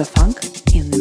love you.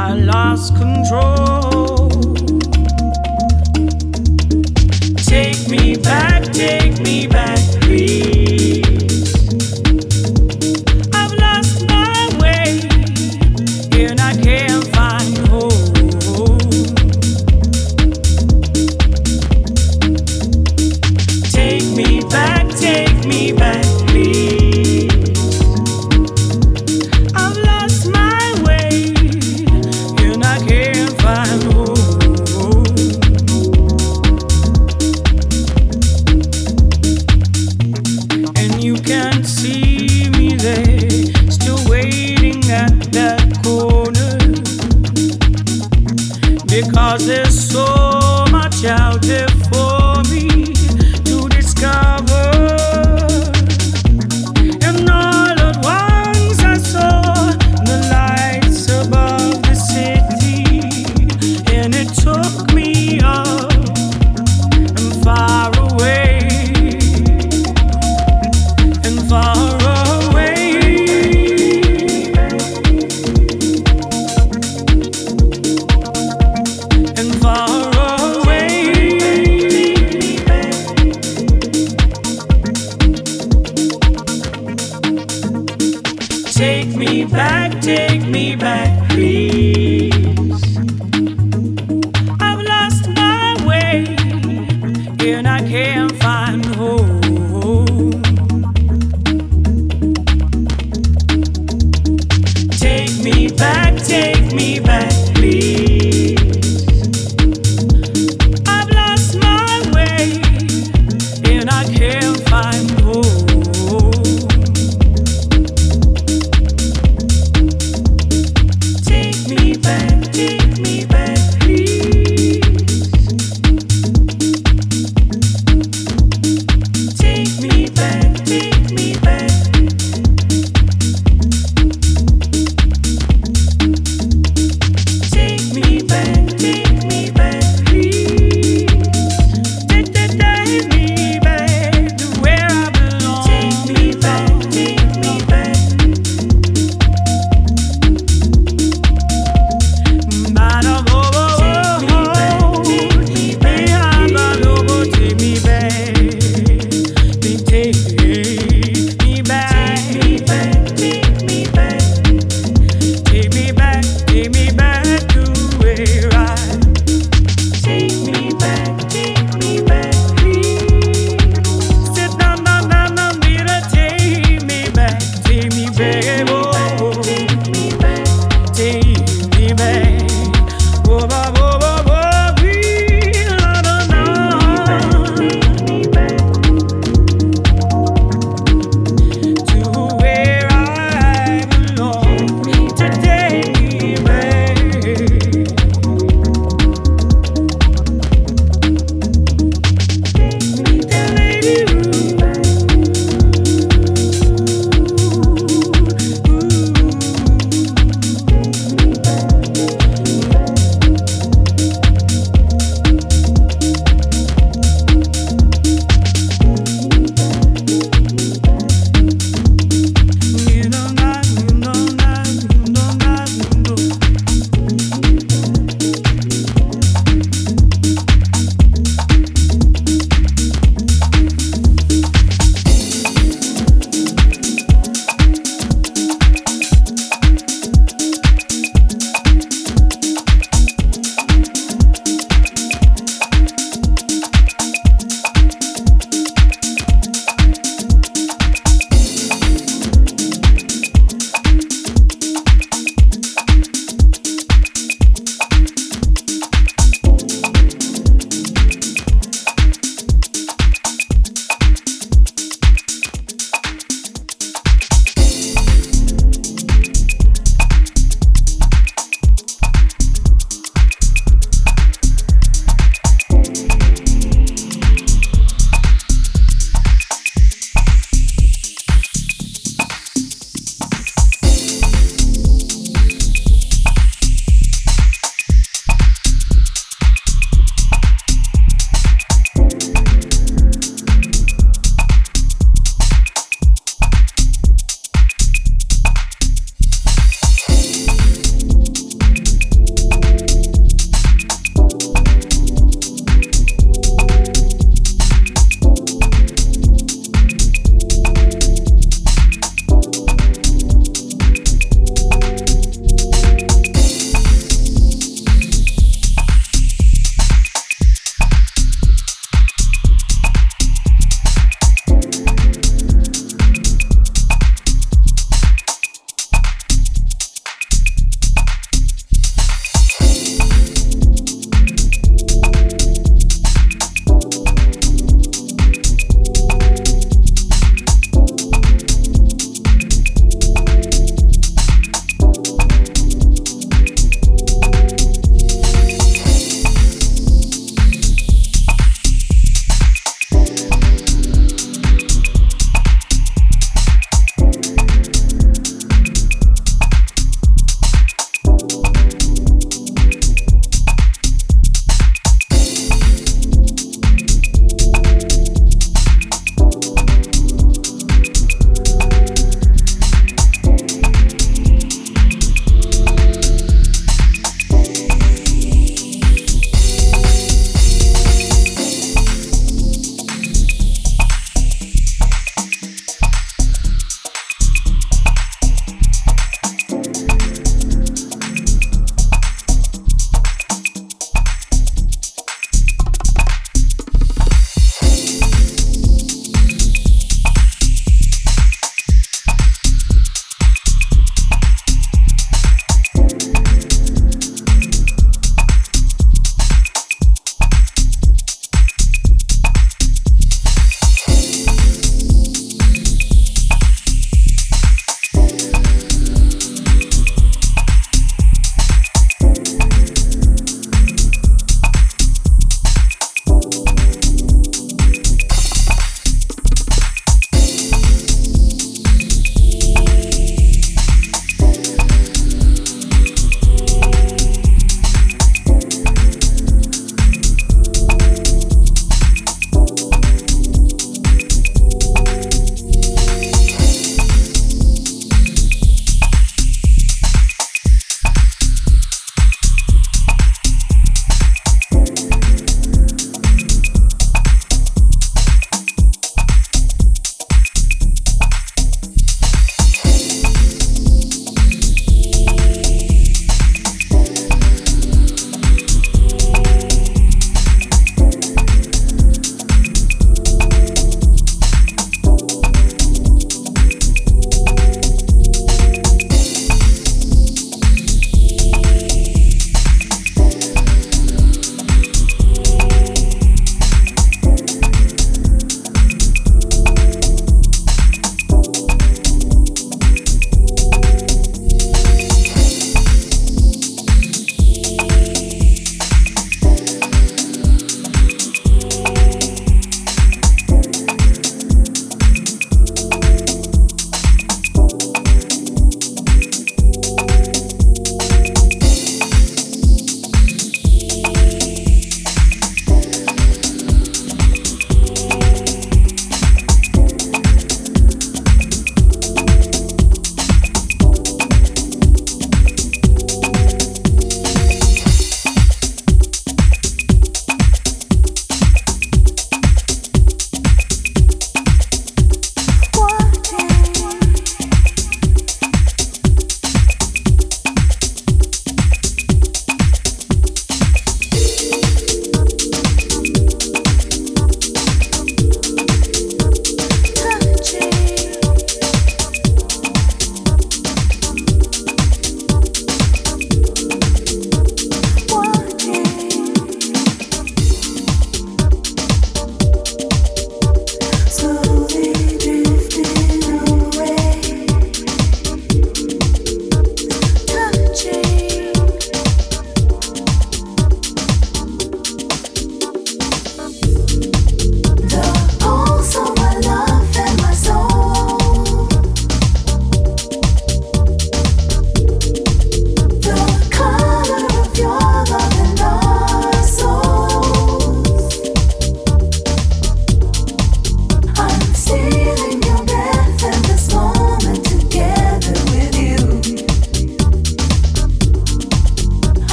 I lost control.